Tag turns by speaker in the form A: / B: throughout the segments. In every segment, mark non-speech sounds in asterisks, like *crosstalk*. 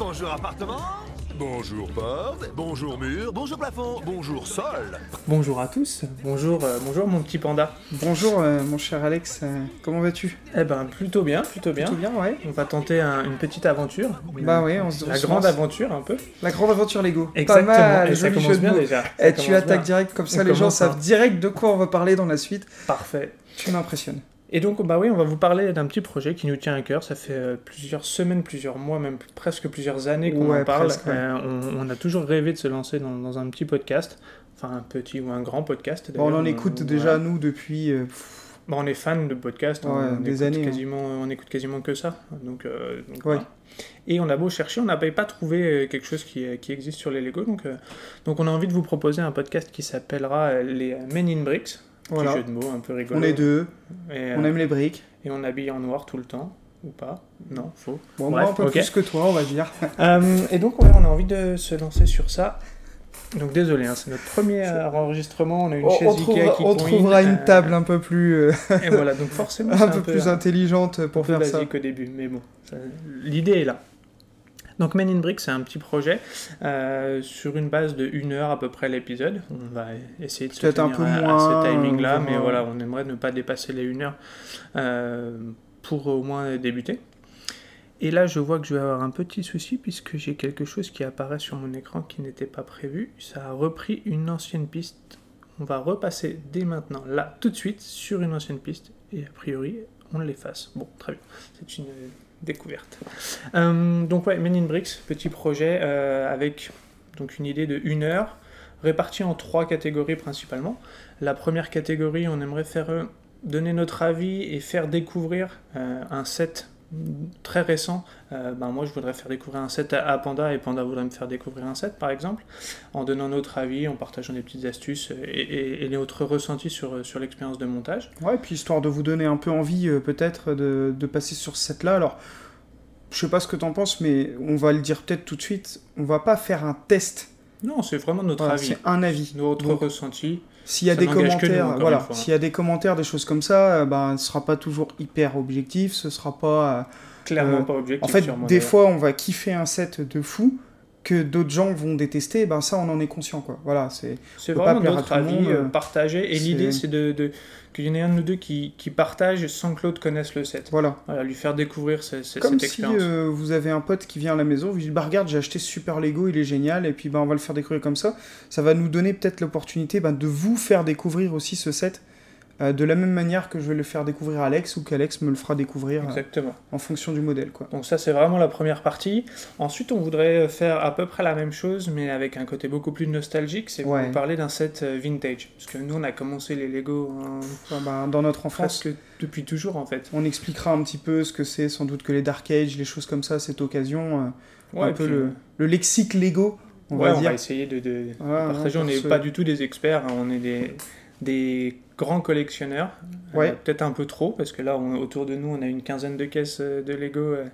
A: bonjour appartement, bonjour porte, bonjour mur, bonjour plafond, bonjour sol.
B: Bonjour à tous, bonjour, euh, bonjour mon petit panda.
C: Bonjour euh, mon cher Alex, euh, comment vas-tu?
B: Eh ben plutôt bien, plutôt bien.
C: Tout bien, ouais.
B: On va tenter un- une petite aventure.
C: Bah ouais, on se
B: La
C: on se
B: grande
C: lance.
B: aventure un peu.
C: La grande aventure Lego.
B: Exactement.
C: Pas mal,
B: et ça
C: joli
B: commence
C: jeu de
B: bien
C: mots.
B: déjà.
C: Et
B: Ça
C: tu
B: commence
C: attaques
B: bien.
C: direct, comme ça
B: On
C: les gens
B: commence,
C: savent direct de quoi on va parler dans la suite.
B: Parfait.
C: Tu m'impressionnes.
B: Et donc, bah oui, on va vous parler d'un petit projet qui nous tient à cœur. Ça fait euh, plusieurs semaines, plusieurs mois, même presque plusieurs années qu'on
C: Ouais,
B: en parle.
C: presque, ouais.
B: Euh, on, on a toujours rêvé de se lancer dans, dans un petit podcast. Enfin, un petit ou un grand podcast.
C: Bon, on en écoute
B: On-
C: déjà nous depuis. euh,
B: Bon, on est fan de podcasts, on,
C: des
B: écoute
C: années, hein.
B: quasiment, on écoute quasiment que ça. Donc, euh, donc
C: Ouais.
B: voilà. Et on a beau chercher, on n'avait pas trouvé euh, quelque chose qui, euh, qui existe sur les Lego. Donc, euh, donc on a envie de vous proposer un podcast qui s'appellera euh, les Men in Bricks.
C: Voilà.
B: Petit jeu de mots un peu rigolo.
C: On est deux,
B: Et,
C: on
B: euh,
C: aime les briques.
B: et on habille en noir tout le temps. Ou pas Non, faux.
C: Bon,
B: bref,
C: moi un peu plus que toi, on va dire. *laughs*
B: Euh, et donc, ouais, on a envie de se lancer sur ça. Donc désolé, hein, c'est notre premier euh, enregistrement. On a une
C: On,
B: chaise
C: on
B: Ikea
C: trouvera,
B: qui
C: on trouvera une
B: euh,
C: table un peu plus, euh,
B: Et voilà, donc forcément, *laughs*
C: un peu plus intelligente pour faire ça.
B: au début, mais bon, l'idée est là. Donc Men in Brick, c'est un petit projet euh, sur une base de une heure à peu près l'épisode. On va essayer de se
C: Peut-être un
B: tenir
C: peu
B: à, à ce timing-là, mais voilà, on aimerait ne pas dépasser les une heure euh, pour au moins débuter. Et là, je vois que je vais avoir un petit souci puisque j'ai quelque chose qui apparaît sur mon écran qui n'était pas prévu. Ça a repris une ancienne piste. On va repasser dès maintenant, là, tout de suite, sur une ancienne piste. Et a priori, on l'efface. Bon, très bien. C'est une découverte. Euh, donc ouais, Men in Bricks, petit projet euh, avec donc une idée de une heure, répartie en trois catégories principalement. La première catégorie, on aimerait faire euh, donner notre avis et faire découvrir un set très récent. Euh, ben moi, je voudrais faire découvrir un set à, à Panda et Panda voudrait me faire découvrir un set, par exemple, en donnant notre avis, en partageant des petites astuces et, et, et notre ressenti sur, sur l'expérience de montage.
C: Ouais, puis histoire de vous donner un peu envie euh, peut-être de, de passer sur cette là. Alors, je sais pas ce que t'en penses, mais on va le dire peut-être tout de suite. On va pas faire un test.
B: Non, c'est vraiment notre
C: Voilà,
B: avis,
C: c'est un avis.
B: notre
C: Donc,
B: ressenti.
C: S'il y a
B: Ça
C: des
B: nous,
C: commentaires,
B: encore une
C: voilà,
B: fois.
C: s'il y a des commentaires, des choses comme ça, euh, ben, ce sera pas toujours hyper objectif, ce sera pas. euh,
B: Clairement
C: Euh,
B: pas objectif.
C: En fait, des fois, on va kiffer un set de fou que d'autres gens vont détester. Ben ça, on en est conscient, quoi. Voilà, c'est.
B: C'est vraiment notre avis
C: monde,
B: euh,
C: euh,
B: partagé. Et l'idée, c'est de, de- qu'il y en ait un de nous deux qui, qui partage sans que l'autre connaisse le set.
C: Voilà.
B: Voilà, lui faire découvrir ce- ce-
C: Comme
B: cette
C: si
B: expérience.
C: euh, vous avez un pote qui vient à la maison, vous dites bah regarde j'ai acheté ce super Lego, il est génial, et puis bah, on va le faire découvrir comme ça. Ça va nous donner peut-être l'opportunité bah, de vous faire découvrir aussi ce set euh, de la même manière que je vais le faire découvrir à Alex ou qu'Alex me le fera découvrir euh,
B: Exactement.
C: en fonction du modèle quoi.
B: Donc ça, c'est vraiment la première partie. Ensuite, on voudrait faire à peu près la même chose, mais avec un côté beaucoup plus nostalgique. C'est
C: Ouais.
B: vous parler d'un set euh, vintage. Parce que nous, on a commencé les Lego hein,
C: bah, dans notre enfance,
B: presque depuis toujours, en fait.
C: on expliquera un petit peu ce que c'est, sans doute que les Dark Age, les choses comme ça, cette occasion, euh,
B: Ouais,
C: un peu
B: puis,
C: le, le lexique Lego, on
B: ouais,
C: va
B: on
C: dire.
B: va essayer de, de
C: Voilà,
B: partager. on n'est
C: ce-
B: pas du tout des experts, hein, on est des, des grands collectionneurs. Euh,
C: Ouais.
B: Peut-être un peu trop, parce que là, on- autour de nous, on a une quinzaine de caisses euh, de Lego. euh,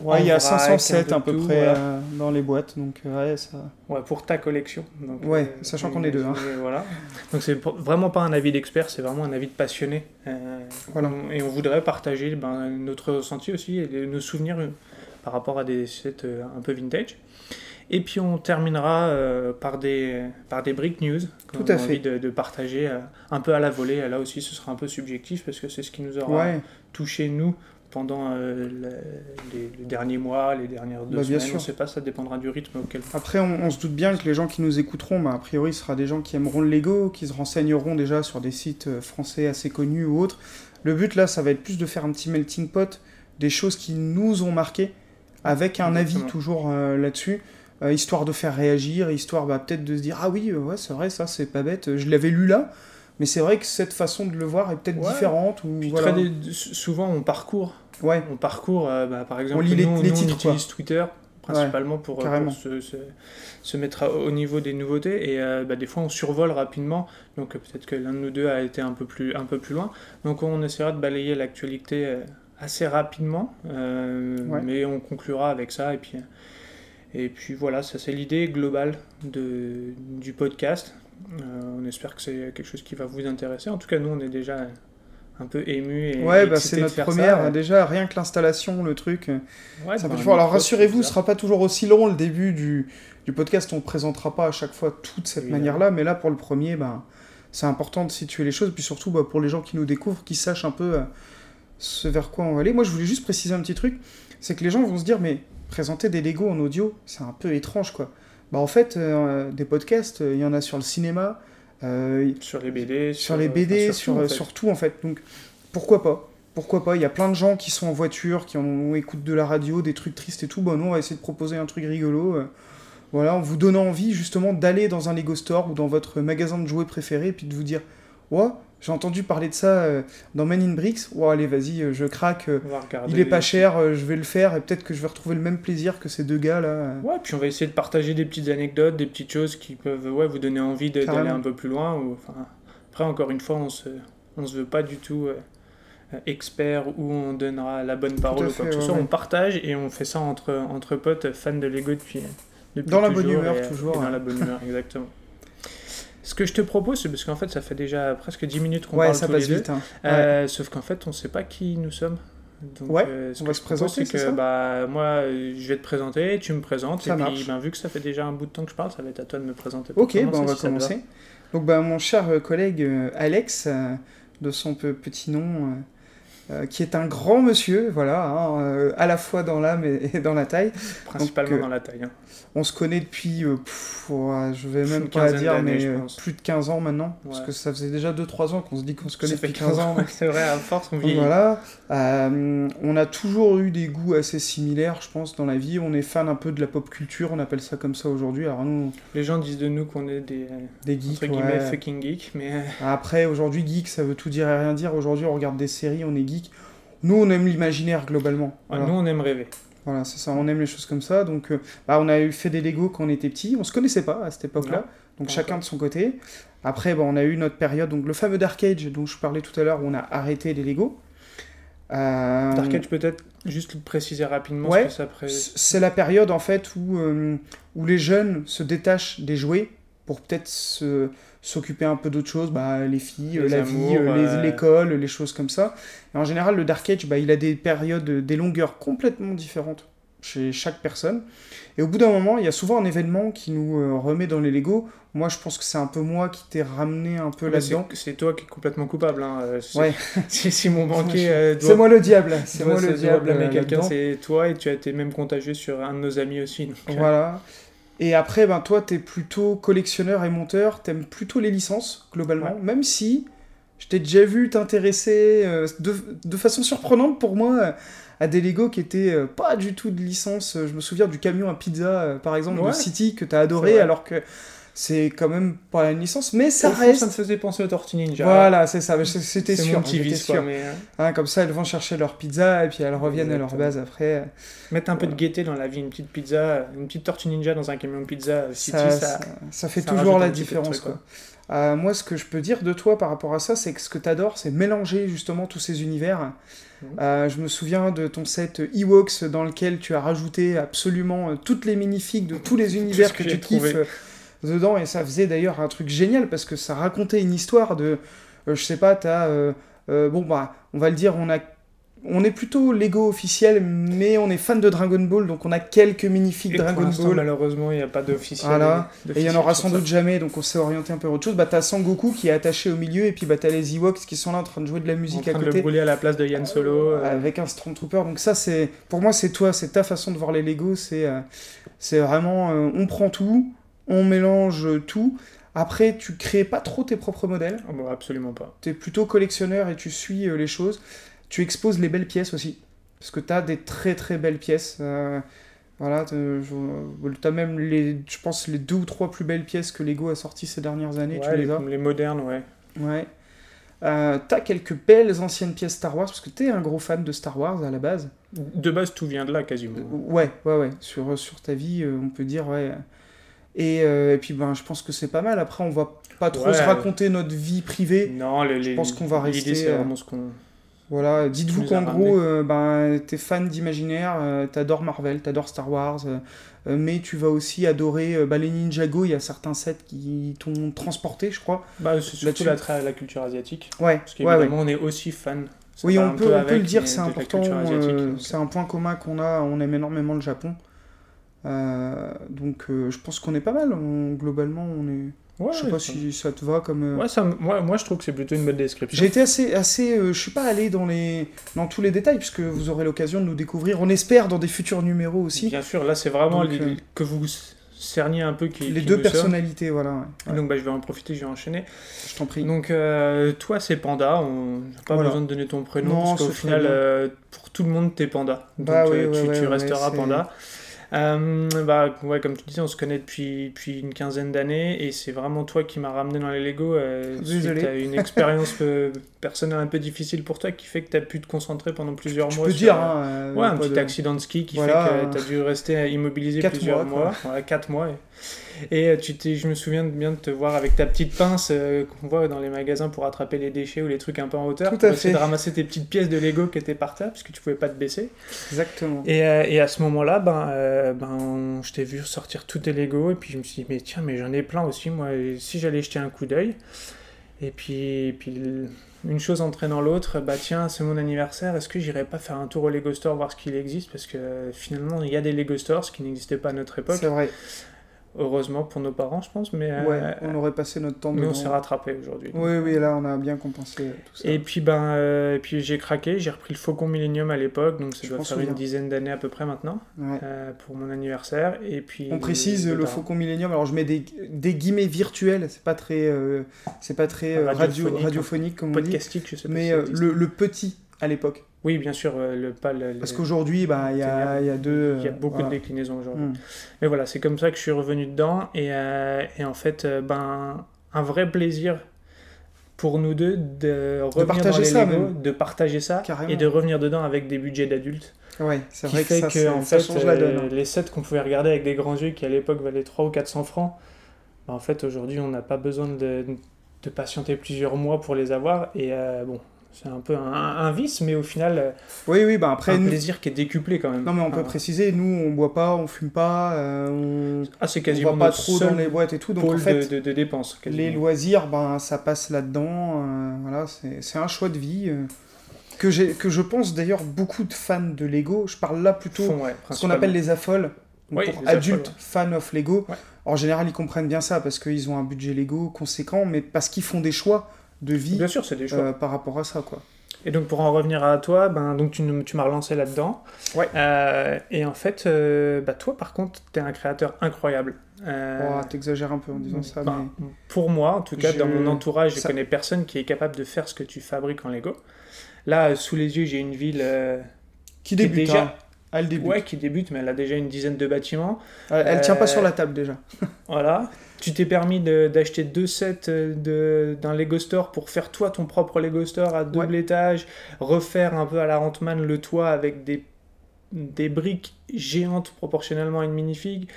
C: Ouais, il y a
B: en vrac,
C: 507
B: un
C: à
B: peu
C: près
B: voilà.
C: euh, dans les boîtes, donc ouais, ça...
B: Ouais, pour ta collection. Donc,
C: Ouais, sachant qu'on est deux, hein. *laughs*
B: Voilà. Donc c'est vraiment pas un avis d'expert, c'est vraiment un avis de passionné. Euh,
C: Voilà.
B: on- et on voudrait partager ben, notre ressenti aussi et nos souvenirs par rapport à des sets un peu vintage. Et puis on terminera euh, par, des, par des break news
C: Tout à
B: a
C: fait.
B: envie de, de partager euh, un peu à la volée. Là aussi, ce sera un peu subjectif parce que c'est ce qui nous aura
C: Ouais,
B: touché nous pendant euh, le- les, les derniers mois, les dernières deux
C: Bah, bien
B: semaines.
C: sûr.
B: On sait pas, ça dépendra du rythme auquel
C: Après, on, on se doute bien que les gens qui nous écouteront, bah, a priori, ce sera des gens qui aimeront le Lego, qui se renseigneront déjà sur des sites français assez connus ou autres. Le but, là, ça va être plus de faire un petit melting pot des choses qui nous ont marqué, avec un
B: Exactement.
C: avis toujours euh, là-dessus, euh, histoire de faire réagir, histoire bah, peut-être de se dire Ah oui, euh, ouais, c'est vrai, ça, c'est pas bête, je l'avais lu là, mais c'est vrai que cette façon de le voir est peut-être
B: Ouais.
C: différente. Ou,
B: Puis
C: voilà.
B: très dé- souvent on parcourt,
C: Ouais,
B: on parcourt, euh, bah, par exemple,
C: lit les-
B: nous,
C: les
B: nous,
C: titres,
B: on utilise Twitter principalement pour, se, se- se mettre à- au niveau des nouveautés et euh, bah, des fois on survole rapidement, donc peut-être que l'un de nous deux a été un peu plus, un peu plus loin, donc on essaiera de balayer l'actualité assez rapidement, euh,
C: Ouais.
B: mais on conclura avec ça et puis, et puis voilà, ça c'est l'idée globale de, du podcast. Euh, on espère que c'est quelque chose qui va vous intéresser. En tout cas, nous, on est déjà un peu ému et
C: Ouais, bah, c'est notre première.
B: ça.
C: Déjà, rien que l'installation, le truc.
B: Ouais,
C: ça
B: bah,
C: fort. Alors rassurez-vous, ce sera pas toujours aussi long le début du, du podcast. On ne présentera pas à chaque fois toute cette manière-là, mais là pour le premier, bah, c'est important de situer les choses, puis surtout bah, pour les gens qui nous découvrent, qui sachent un peu euh, ce vers quoi on va aller. Moi, je voulais juste préciser un petit truc, c'est que les gens vont se dire, mais présenter des Lego en audio, c'est un peu étrange, quoi. Bah en fait, euh, des podcasts, euh, il y en a sur le cinéma, euh,
B: sur les BD,
C: sur les BD, sur,
B: tout, en fait.
C: sur tout en fait. Donc pourquoi pas? Pourquoi pas? Il y a plein de gens qui sont en voiture, qui en écoutent de la radio, des trucs tristes et tout. Bon, nous, on va essayer de proposer un truc rigolo. voilà, en vous donnant envie justement d'aller dans un Lego Store ou dans votre magasin de jouets préféré et puis de vous dire Ouais, j'ai entendu parler de ça euh, dans Men in Bricks. Ouais, allez, vas-y, euh, je craque. euh, il est pas cher, je vais le faire et peut-être que je vais retrouver le même plaisir que ces deux gars là. euh.
B: Ouais, puis on va essayer de partager des petites anecdotes, des petites choses qui peuvent ouais, vous donner envie d'aller un peu plus loin. Ou, enfin, après, encore une fois, on se, on se veut pas du tout euh, expert ou on donnera la bonne parole ou quoi
C: fait,
B: que ce
C: ouais,
B: soit.
C: ouais.
B: On partage et on fait ça entre, entre potes fans de Lego depuis, depuis
C: Dans la bonne
B: toujours
C: humeur,
B: et-
C: toujours,
B: et dans la bonne humeur, *laughs* exactement. Ce que je te propose, c'est parce qu'en fait, ça fait déjà presque 10 minutes qu'on
C: Ouais,
B: parle
C: ça
B: tous
C: passe
B: les deux.
C: vite. hein.
B: Euh, Sauf qu'en fait, on sait pas qui nous sommes. Donc,
C: Ouais,
B: euh, ce
C: on
B: que
C: va
B: je
C: se présenter,
B: c'est que
C: ça
B: bah, moi, je vais te présenter, tu me présentes,
C: Ça
B: et puis ben, vu que ça fait déjà un bout de temps que je parle, ça va être à toi de me présenter.
C: Ok, bah,
B: commencer,
C: on va
B: si
C: commencer. Donc bah, mon cher euh, collègue Alex, de son pe- petit nom, euh, qui est un grand monsieur, voilà, hein, euh, à la fois dans l'âme et, et dans la taille.
B: Principalement
C: Donc, euh,
B: dans la taille. hein.
C: On se connaît depuis, pff, ouais, je vais même pas dire, mais plus de 15 ans maintenant, parce que ça faisait déjà 2-3 ans qu'on se dit qu'on se connaît
B: Ça
C: depuis 15 ans.
B: c'est vrai, à force, on
C: Donc
B: vieillit.
C: voilà, Euh, on a toujours eu des goûts assez similaires, je pense, dans la vie. On est fan un peu de la pop culture, on appelle ça comme ça aujourd'hui. Alors nous,
B: Les gens disent de nous qu'on est des
C: des geeks,
B: entre guillemets
C: ouais.
B: fucking geeks, mais
C: Après, aujourd'hui, geek, ça veut tout dire et rien dire. Aujourd'hui, on regarde des séries, on est geek. Nous, on aime l'imaginaire globalement. Voilà,
B: nous on aime rêver.
C: Voilà, c'est ça, on aime les choses comme ça. Donc, euh, bah, on a eu fait des Lego quand on était petit. On se connaissait pas à cette époque-là. Donc, chacun de son côté. Après, bah, on a eu notre période, donc le fameux Dark Age dont je parlais tout à l'heure, où on a arrêté les Lego. Euh,
B: Dark Age, peut-être juste le préciser rapidement
C: Ouais.
B: ce pré...
C: C'est la période en fait où, euh, où les jeunes se détachent des jouets pour peut-être se- s'occuper un peu d'autres choses, bah, les filles,
B: Les
C: la
B: amours,
C: vie, euh, les- l'école, les choses comme ça. Et en général, le Dark Age, bah, il a des périodes, des longueurs complètement différentes chez chaque personne. Et au bout d'un moment, il y a souvent un événement qui nous euh, remet dans les Lego. Moi, je pense que c'est un peu moi qui t'ai ramené un peu
B: Mais
C: là-dedans.
B: c'est c'est toi qui es complètement coupable. Hein. euh, c'est-
C: Ouais. *laughs*
B: si, si mon banquier euh, doit-
C: C'est moi le diable, *laughs* c'est moi le diable. euh,
B: quelqu'un, c'est toi et tu as été même contagieux sur un de nos amis aussi. donc, euh,
C: Voilà. Et après, ben, toi, t'es plutôt collectionneur et monteur, t'aimes plutôt les licences, globalement, même si je t'ai déjà vu t'intéresser euh, de, de façon surprenante pour moi euh, à des Lego qui étaient euh, pas du tout de licence. Je me souviens du camion à pizza, euh, par exemple,
B: Ouais.
C: de City, que t'as adoré, alors que c'est quand même pas une licence, mais ça
B: fond,
C: reste...
B: Ça me faisait penser au Tortue Ninja.
C: Voilà, c'est ça, c'était sûr,
B: mon petit vice, quoi,
C: sûr.
B: mais euh,
C: Hein, comme ça, elles vont chercher leur pizza et puis elles reviennent à leur base après.
B: mettre un peu de gaieté dans la vie, une petite pizza, une petite Tortue Ninja dans un camion de pizza City,
C: ça,
B: ça,
C: fait
B: ça
C: toujours la différence.
B: truc,
C: quoi. Euh, moi, ce que je peux dire de toi par rapport à ça, c'est que ce que tu adores, c'est mélanger justement tous ces univers.
B: Mhm.
C: Euh, je me souviens de ton set Ewoks dans lequel tu as rajouté absolument euh, toutes les minifigs de tous les *laughs* univers que,
B: que
C: tu kiffes
B: trouvé.
C: Dedans. Et ça faisait d'ailleurs un truc génial parce que ça racontait une histoire de. euh, je sais pas, t'as. euh, euh, bon, bah, on va le dire, on a. On est plutôt Lego officiel, mais on est fan de Dragon Ball, donc on a quelques minifigs Dragon Ball.
B: malheureusement, il n'y a pas d'officiel.
C: Voilà. Et il y en aura sans doute jamais, donc on s'est orienté un peu vers autre chose. Bah t'as Sangoku qui est attaché au milieu, et puis bah t'as les Ewoks qui sont là en train de jouer de la musique
B: en
C: à
B: train de le
C: côté.
B: brûler à la place de Yann Solo. euh,
C: Avec un Stormtrooper, donc ça c'est, pour moi c'est toi, c'est ta façon de voir les Lego, c'est, euh, c'est vraiment, euh, on prend tout, on mélange tout. Après, tu crées pas trop tes propres modèles.
B: oh, bah, absolument pas.
C: Tu es plutôt collectionneur et tu suis euh, les choses. Tu exposes les belles pièces aussi. Parce que tu as des très très belles pièces. Euh, voilà, tu as même, les, je pense, les deux ou trois plus belles pièces que Lego a sorties ces dernières années.
B: Ouais,
C: tu les
B: les,
C: as.
B: les modernes, ouais.
C: Ouais. Euh, t'as quelques belles anciennes pièces Star Wars, parce que t'es un gros fan de Star Wars à la base.
B: De base, tout vient de là, quasiment.
C: Euh, Ouais, ouais, ouais. Sur, sur ta vie, euh, on peut dire, ouais. Et, euh, et puis, ben, je pense que c'est pas mal. Après, on va pas trop
B: Ouais.
C: se raconter notre vie privée.
B: Non, les, les-
C: pense qu'on va
B: L'idée,
C: rester,
B: c'est
C: euh,
B: vraiment ce qu'on
C: Voilà, dites-vous qu'en gros, euh, ben, t'es fan d'imaginaire, t'adores Marvel, t'adores Star Wars, mais tu vas aussi adorer bah, les Ninjago, il y a certains sets qui t'ont transporté, je crois.
B: Bah, c'est surtout l'attrait à la culture asiatique.
C: Ouais,
B: Parce
C: ouais, ouais.
B: qu'évidemment, on est aussi fan.
C: Oui, on peut, on le dire, c'est important, c'est un point commun qu'on a, on aime énormément le Japon. Euh, donc euh, je pense qu'on est pas mal, on- globalement on est...
B: Ouais,
C: je sais pas
B: ça-
C: si ça te va comme... euh,
B: Ouais, ça, moi, moi, je trouve que c'est plutôt une bonne description.
C: J'ai été assez, assez euh, je suis pas allé dans les, dans tous les détails puisque vous aurez l'occasion de nous découvrir. On espère dans des futurs numéros aussi
B: Bien sûr, là, c'est vraiment
C: Donc,
B: les-
C: euh,
B: que vous cerniez un peu qui
C: les
B: qui
C: deux
B: sommes.
C: personnalités, voilà. ouais.
B: Donc, bah, je vais en profiter, je vais enchaîner.
C: je t'en prie.
B: Donc, toi, c'est Panda. On n'a pas
C: Voilà.
B: besoin de donner ton prénom
C: Non,
B: parce qu'au final, pour tout le monde, t'es Panda. Donc,
C: Bah
B: euh,
C: ouais,
B: tu,
C: ouais,
B: tu
C: ouais,
B: resteras Panda. Euh, bah, ouais, comme tu disais, on se connaît depuis, depuis une quinzaine d'années et c'est vraiment toi qui m'as ramené dans les Lego. Euh,
C: Désolé.
B: Tu as une expérience euh, personnelle un peu difficile pour toi qui fait que tu as pu te concentrer pendant plusieurs
C: Tu
B: mois.
C: peux
B: sur,
C: dire,
B: euh,
C: hein,
B: Ouais, un petit
C: de-
B: accident de ski qui
C: Voilà,
B: fait que tu as dû rester immobilisé
C: quatre
B: plusieurs
C: mois,
B: mois. 4 mois. Et, et, tu t'es, je me souviens bien de te voir avec ta petite pince qu'on voit dans les magasins pour attraper les déchets ou les trucs un peu en hauteur.
C: Tout
B: pour
C: à
B: essayer
C: fait.
B: de ramasser tes petites pièces de Lego qui étaient par terre puisque tu pouvais pas te baisser.
C: Exactement.
B: Et, et à ce moment-là, ben, euh, ben, je t'ai vu sortir tous tes Lego et puis je me suis dit, mais tiens, mais j'en ai plein aussi, moi, si j'allais jeter un coup d'œil? Et puis, une chose entraînant l'autre, bah tiens, c'est mon anniversaire, est-ce que j'irais pas faire un tour au Lego Store voir ce qu'il existe? Parce que euh, finalement, il y a des Lego Stores, qui n'existait pas à notre époque.
C: C'est vrai.
B: Heureusement pour nos parents, je pense, mais, euh,
C: on aurait passé notre temps
B: mais on s'est rattrapé aujourd'hui.
C: Oui, oui, là on a bien compensé euh, tout ça.
B: Et puis ben, euh, et puis j'ai craqué, j'ai repris le Faucon Millennium à l'époque, donc ça
C: Je
B: doit faire une dizaine d'années à peu près maintenant.
C: Ouais.
B: euh, pour mon anniversaire. Et puis,
C: On précise le
B: parents.
C: Faucon Millennium. Alors je mets des, des guillemets virtuels. C'est pas très, c'est pas très euh, radio,
B: Radiophonique,
C: radiophonique comme on dit.
B: Podcastique, je sais pas
C: Mais
B: si
C: le petit à l'époque.
B: Oui, bien sûr, euh, le, pas le,
C: Parce qu'aujourd'hui, bah, il y, a, y a deux.
B: il y a beaucoup
C: voilà.
B: de déclinaisons aujourd'hui.
C: Mm.
B: Mais voilà, c'est comme ça que je suis revenu dedans. Et, euh, et en fait, euh, ben, un vrai plaisir pour nous deux de revenir
C: partager
B: dans les
C: ça,
B: Lego,
C: même.
B: de partager ça
C: Carrément.
B: et de revenir dedans avec des budgets d'adultes.
C: Ouais, c'est vrai que
B: fait
C: ça,
B: que, en
C: ça
B: fait,
C: change la donne. hein.
B: les sets qu'on pouvait regarder avec des grands yeux qui à l'époque valaient 300 ou 400 francs, ben, en fait aujourd'hui on n'a pas besoin de, de patienter plusieurs mois pour les avoir. Et euh, bon, c'est un peu un, un vice, mais au final, euh,
C: Oui, oui, bah après,
B: un
C: nous...
B: plaisir qui est décuplé quand même.
C: non mais on peut
B: Ah.
C: préciser, nous on boit pas, on fume pas, euh, on...
B: Ah, c'est
C: on
B: quasiment
C: va pas
B: notre
C: trop dans les boîtes et tout. Donc en fait,
B: de, de- de dépenses.
C: les loisirs, ben, ça passe là-dedans. euh, voilà, c'est un choix de vie euh, que, j'ai- que je pense d'ailleurs beaucoup de fans de Lego. Je parle là plutôt
B: ouais,
C: ce qu'on appelle les affoles.
B: Oui,
C: pour adultes fans of Lego.
B: Ouais.
C: En général, ils comprennent bien ça parce qu'ils ont un budget Lego conséquent, mais parce qu'ils font des choix de vie
B: Bien sûr, c'est des choix.
C: euh, par rapport à ça. Quoi.
B: Et donc pour en revenir à toi, ben, donc tu, tu m'as relancé là-dedans.
C: Ouais.
B: Euh, et en fait, euh, bah, toi par contre, tu es un créateur incroyable. Euh,
C: Oh, T'exagères un peu en disant ça,
B: ben,
C: mais
B: Pour moi, en tout cas,
C: Je-
B: dans mon entourage, je connais personne qui est capable de faire ce que tu fabriques en Lego. Là, sous les yeux, j'ai une ville
C: qui
B: qui
C: débute
B: déjà-
C: hein. Elle débute.
B: ouais, qui débute, mais elle a déjà une dizaine de bâtiments.
C: Elle, elle tient pas
B: Euh,
C: sur la table déjà. *laughs*
B: Voilà. Tu t'es permis de- d'acheter deux sets euh, de- d'un Lego Store pour faire toi ton propre Lego Store à double étage, refaire un peu à la Rentman le toit avec des, des briques géantes proportionnellement à une minifig.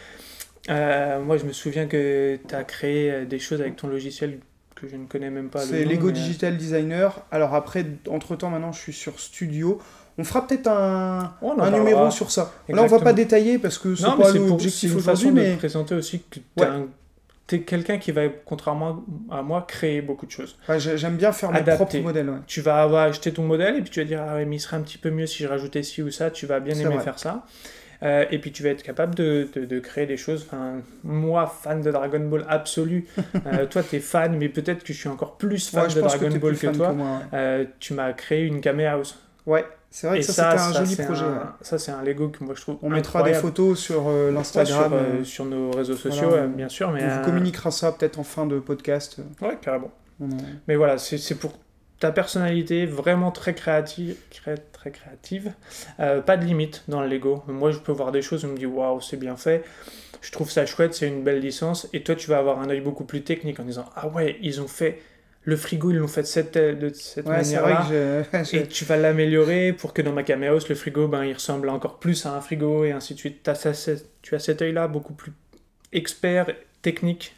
B: Euh, moi, je me souviens que tu as créé euh, des choses avec ton logiciel que je ne connais même pas. le
C: C'est
B: nom,
C: Lego
B: mais-
C: Digital Designer. Alors après, entre temps, maintenant, je suis sur Studio. On fera peut-être un,
B: On
C: un numéro sur ça. Là, on va pas détailler parce que c'est pas l'objectif aujourd'hui,
B: de
C: mais
B: te présenter aussi que tu
C: Ouais.
B: es, quelqu'un qui va, contrairement à moi, créer beaucoup de choses.
C: ouais, j'ai- j'aime bien faire mes propres modèles. ouais.
B: tu vas avoir acheté ton modèle et puis tu vas dire ah mais il serait un petit peu mieux si je rajoutais ci ou ça tu vas bien aimer
C: vrai.
B: faire ça Euh, et puis tu vas être capable de, de- de créer des choses enfin, moi fan de Dragon Ball absolu *laughs* euh, toi t'es fan mais peut-être que je suis encore plus fan
C: Ouais,
B: de Dragon Ball que, toi
C: que moi. ouais.
B: Euh, tu m'as créé une Kame House
C: Ouais, c'est vrai
B: et
C: que ça,
B: ça,
C: c'était un
B: ça,
C: joli projet.
B: un-
C: ouais.
B: ça c'est un Lego que moi je trouve
C: On mettra des photos sur euh,
B: Ouais,
C: l'Instagram.
B: sur, euh,
C: euh,
B: sur nos réseaux sociaux
C: voilà,
B: euh, bien sûr mais
C: on
B: euh,
C: vous communiquera ça peut-être en fin de podcast.
B: ouais carrément Mais voilà, c'est c'est pour ta personnalité vraiment très créative, très, très créative. Euh, pas de limite dans le Lego. Moi, je peux voir des choses, je me dis waouh, c'est bien fait. Je trouve ça chouette, c'est une belle licence. Et toi, tu vas avoir un œil beaucoup plus technique en disant ah ouais, ils ont fait le frigo, ils l'ont fait de cette, de cette
C: Ouais,
B: manière-là. *laughs* Et tu vas l'améliorer pour que dans ma House, le frigo, ben, il ressemble encore plus à un frigo et ainsi de suite. Tu as cet œil-là beaucoup plus expert, technique.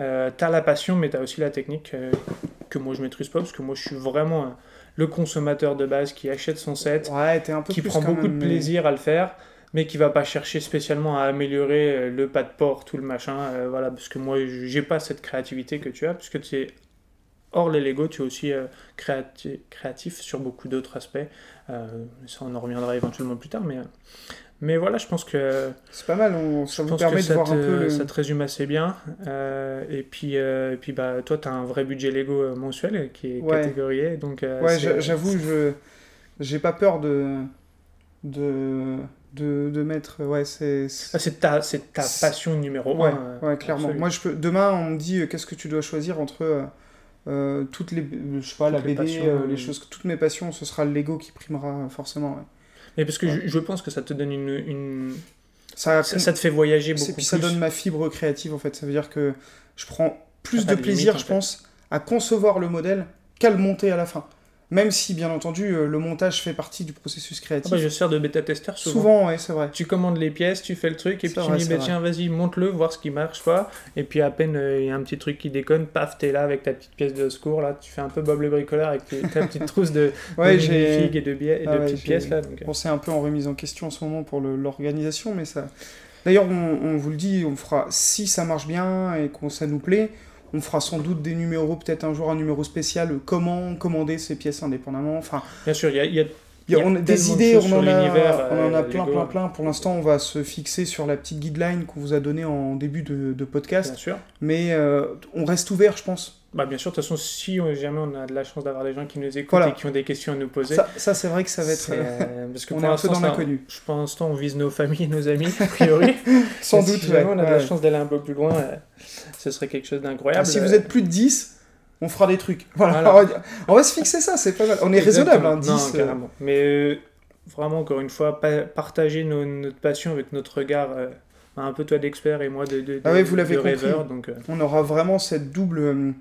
B: Euh, t'as la passion, mais t'as aussi la technique. euh, que moi je maîtrise pas, parce que moi je suis vraiment euh, le consommateur de base qui achète son set,
C: Ouais, t'es un peu
B: qui prend beaucoup
C: même,
B: de
C: mais-
B: plaisir à le faire, mais qui va pas chercher spécialement à améliorer euh, le pas de port, tout le machin, euh, voilà, parce que moi j'ai pas cette créativité que tu as, puisque tu es hors les Lego, tu es aussi euh, créati- créatif sur beaucoup d'autres aspects. Euh, ça on en reviendra éventuellement plus tard, mais, euh, mais voilà, je pense que
C: C'est pas mal, on- ça vous permet de
B: ça
C: voir
B: te,
C: un peu le...
B: ça te résume assez bien. Euh, et puis, et puis bah, toi, tu as un vrai budget Lego mensuel qui est
C: Ouais.
B: catégorié. Donc,
C: Ouais, j'avoue, je j'ai pas peur de de de, de mettre ouais, c'est
B: Ah, c'est ta, ta passion numéro
C: ouais,
B: un.
C: ouais, clairement. Moi je peux demain on me dit euh, qu'est-ce que tu dois choisir entre euh, euh, toutes les je sais pas la
B: les
C: BD
B: passions,
C: euh, les
B: euh,
C: choses toutes mes passions, ce sera le Lego qui primera euh, forcément. ouais.
B: Mais parce que
C: Ouais.
B: je, je pense que ça te donne une. une-
C: Ça,
B: Ça, ça te fait voyager beaucoup
C: puis
B: plus.
C: ça donne ma fibre créative en fait, ça veut dire que je prends plus
B: T'as
C: de
B: de
C: plaisir,
B: limite,
C: je
B: fait.
C: pense, à concevoir le modèle qu'à le monter à la fin. Même si bien entendu euh, le montage fait partie du processus
B: Ah
C: créatif.
B: bah, je sers de bêta-testeur souvent.
C: Souvent, ouais, c'est vrai.
B: Tu commandes les pièces, tu fais le truc, et puis tu
C: vrai,
B: dis,
C: c'est
B: bah, tiens, vas-y, monte-le, voir ce qui marche pas. Et puis à peine euh, il y a un petit truc qui déconne, paf, t'es là avec ta petite pièce de secours, là, tu fais un peu Bob le bricoleur avec tes- ta petite trousse de, *laughs*
C: Ouais,
B: de
C: j'ai
B: mini-figues et de, et de
C: Ah ouais,
B: petites pièces, là. Donc, euh,
C: un peu en remise en question en ce moment pour l'organisation, mais ça. D'ailleurs, on, on vous le dit, on fera si ça marche bien et que ça nous plaît, on fera sans doute des numéros, peut-être un jour un numéro spécial, comment commander ces pièces indépendamment. Enfin,
B: Bien sûr, il y a, il y a-
C: il y a-
B: Il y a
C: on a
B: tellement
C: des
B: de
C: idées,
B: choses
C: on en, a,
B: l'univers,
C: on en a
B: euh,
C: plein, plein, plein. Pour l'instant, on va se fixer sur la petite guideline qu'on vous a donnée en début de, de podcast,
B: bien sûr.
C: mais euh, on reste ouvert, je pense.
B: Bah, bien sûr, de toute façon, si jamais on a de la chance d'avoir des gens qui nous écoutent
C: Voilà.
B: et qui ont des questions à nous poser,
C: Ça, ça c'est vrai que ça va être euh, *laughs*
B: parce que
C: on
B: pour
C: est un peu dans l'inconnu.
B: Je l'instant, on vise nos familles et nos amis, a priori. *laughs*
C: sans doute.
B: Si jamais
C: ouais,
B: on a de la chance d'aller un peu plus loin, euh, ce serait quelque chose
C: Ah,
B: d'incroyable.
C: si vous êtes plus de 10, on fera des trucs. Voilà,
B: Voilà.
C: On, va, dire- on va se fixer ça, c'est pas mal. On est raisonnable, hein, 10.
B: Non,
C: euh,
B: carrément. Mais vraiment, encore une fois, pa- partager nos- notre passion avec notre regard, un peu toi d'expert et moi de, de,
C: Ah ouais, vous
B: de
C: compris.
B: rêveur. Donc, euh,
C: on aura vraiment cette double.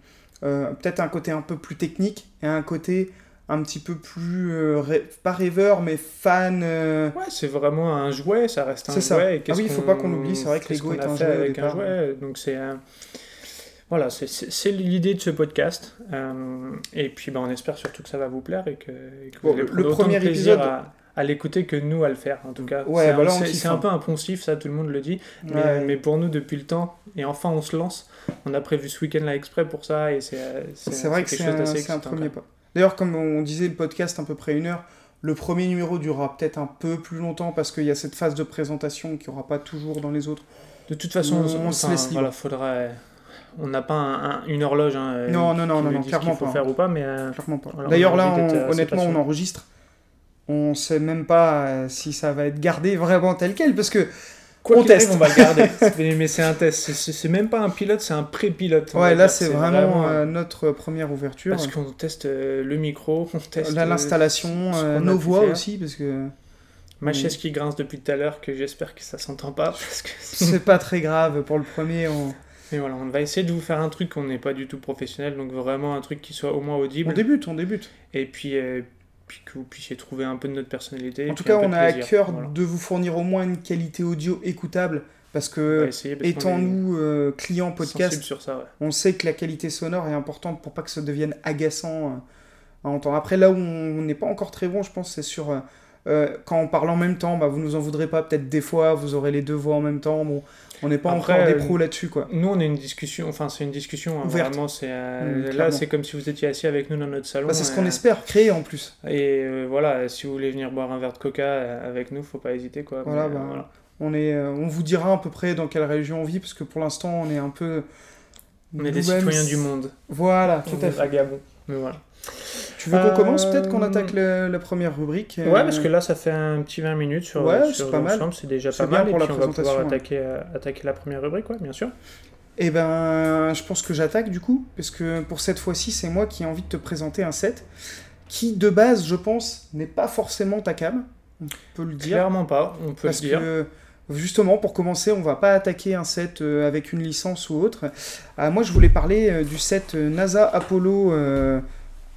C: Euh, Peut-être un côté un peu plus technique et un côté un petit peu plus. euh, pas rêveur, mais fan. euh,
B: Ouais, c'est vraiment un jouet, ça reste un
C: C'est ça.
B: jouet. et
C: Ah oui, il faut pas qu'on l'oublie, c'est vrai que Lego est
B: a
C: un jouet
B: avec un jouet. Donc c'est voilà, c'est- l'idée de ce podcast. Et puis bah, on espère surtout que ça va vous plaire et que, et que
C: Bon,
B: vous allez
C: le premier épisode-
B: à, à l'écouter que nous à le faire en tout cas.
C: Ouais,
B: c'est
C: bah
B: un- c'est un
C: hein.
B: peu impensif, ça tout le monde le dit. Mais,
C: ouais.
B: mais pour nous, depuis le temps, et enfin on se lance, on a prévu ce week-end là exprès pour ça, et c'est
C: C'est vrai que c'est un, premier pas. D'ailleurs, comme on disait, le podcast à peu près une heure. Le premier numéro durera peut-être un peu plus longtemps parce qu'il y a cette phase de présentation qu'il n'y aura pas toujours dans les autres.
B: De toute façon,
C: On
B: on,
C: se laisse libre.
B: voilà, faudra. On n'a pas un- un- une horloge. hein, euh,
C: Non, non, non,
B: qui
C: non, clairement
B: faut
C: pas.
B: faire ou pas, mais euh,
C: Clairement pas. D'ailleurs, là, on-
B: euh,
C: honnêtement, on enregistre. On sait même pas euh, si ça va être gardé vraiment tel quel parce que
B: quoi
C: On
B: arrive,
C: teste.
B: on va le garder. *laughs* mais c'est un test. C'est- même pas un pilote, c'est un pré-pilote.
C: ouais, là c'est vraiment, euh, notre première ouverture.
B: Parce qu'on teste euh, le micro, on teste euh,
C: l'installation, euh, nos voix
B: faire.
C: aussi parce que
B: ma chaise qui grince depuis tout à l'heure, que j'espère que ça s'entend pas. Parce que *laughs*
C: c'est pas très grave pour le premier. On, *laughs*
B: Mais voilà, on va essayer de vous faire un truc, on n'est pas du tout professionnel, donc vraiment un truc qui soit au moins audible.
C: on débute, on débute.
B: Et puis, euh, puis que vous puissiez trouver un peu de notre personnalité.
C: En tout cas, on a à cœur
B: Voilà.
C: de vous fournir au moins une qualité audio écoutable parce que
B: essayer, parce
C: étant nous euh, clients podcast,
B: sensibles sur ça, ouais.
C: on sait que la qualité sonore est importante pour pas que ça devienne agaçant euh, à entendre. Après, là où on n'est pas encore très bon, je pense, c'est sur euh, quand on parle en même temps, bah, vous nous en voudrez pas. Peut-être des fois, vous aurez les deux voix en même temps. Bon, on n'est pas
B: Après,
C: encore des
B: euh,
C: pros là-dessus, quoi.
B: Nous, on est une discussion, enfin, c'est une discussion, hein, vraiment, c'est, euh,
C: Mm,
B: là, c'est comme si vous étiez assis avec nous dans notre salon.
C: Bah, c'est ce qu'on espère créer en plus.
B: Et euh, voilà, si vous voulez venir boire un verre de coca avec nous, faut pas hésiter, quoi.
C: Voilà,
B: Mais,
C: bah, On, est, on vous dira à peu près dans quelle région on vit parce que pour l'instant, on est un peu.
B: On est des citoyens du monde.
C: Voilà,
B: On
C: tout à
B: est
C: fait.
B: vagabonds. Mais voilà.
C: Tu veux qu'on
B: Euh,
C: commence peut-être qu'on attaque le- la première rubrique euh,
B: Ouais, parce que là, ça fait un petit 20 minutes sur,
C: Ouais,
B: sur
C: pas mal.
B: l'ensemble, c'est déjà pas mal.
C: pour
B: et
C: la
B: puis on va pouvoir
C: ouais.
B: attaquer, euh, attaquer la première rubrique, ouais, bien sûr.
C: Eh ben, je pense que j'attaque du coup, parce que pour cette fois-ci, c'est moi qui ai envie de te présenter un set qui, de base, je pense, n'est pas forcément ta cam. On peut le dire.
B: Clairement pas, on peut
C: Parce
B: le dire.
C: que, justement, pour commencer, on va pas attaquer un set euh, avec une licence ou autre. Moi, je voulais parler euh, du set euh, NASA Apollo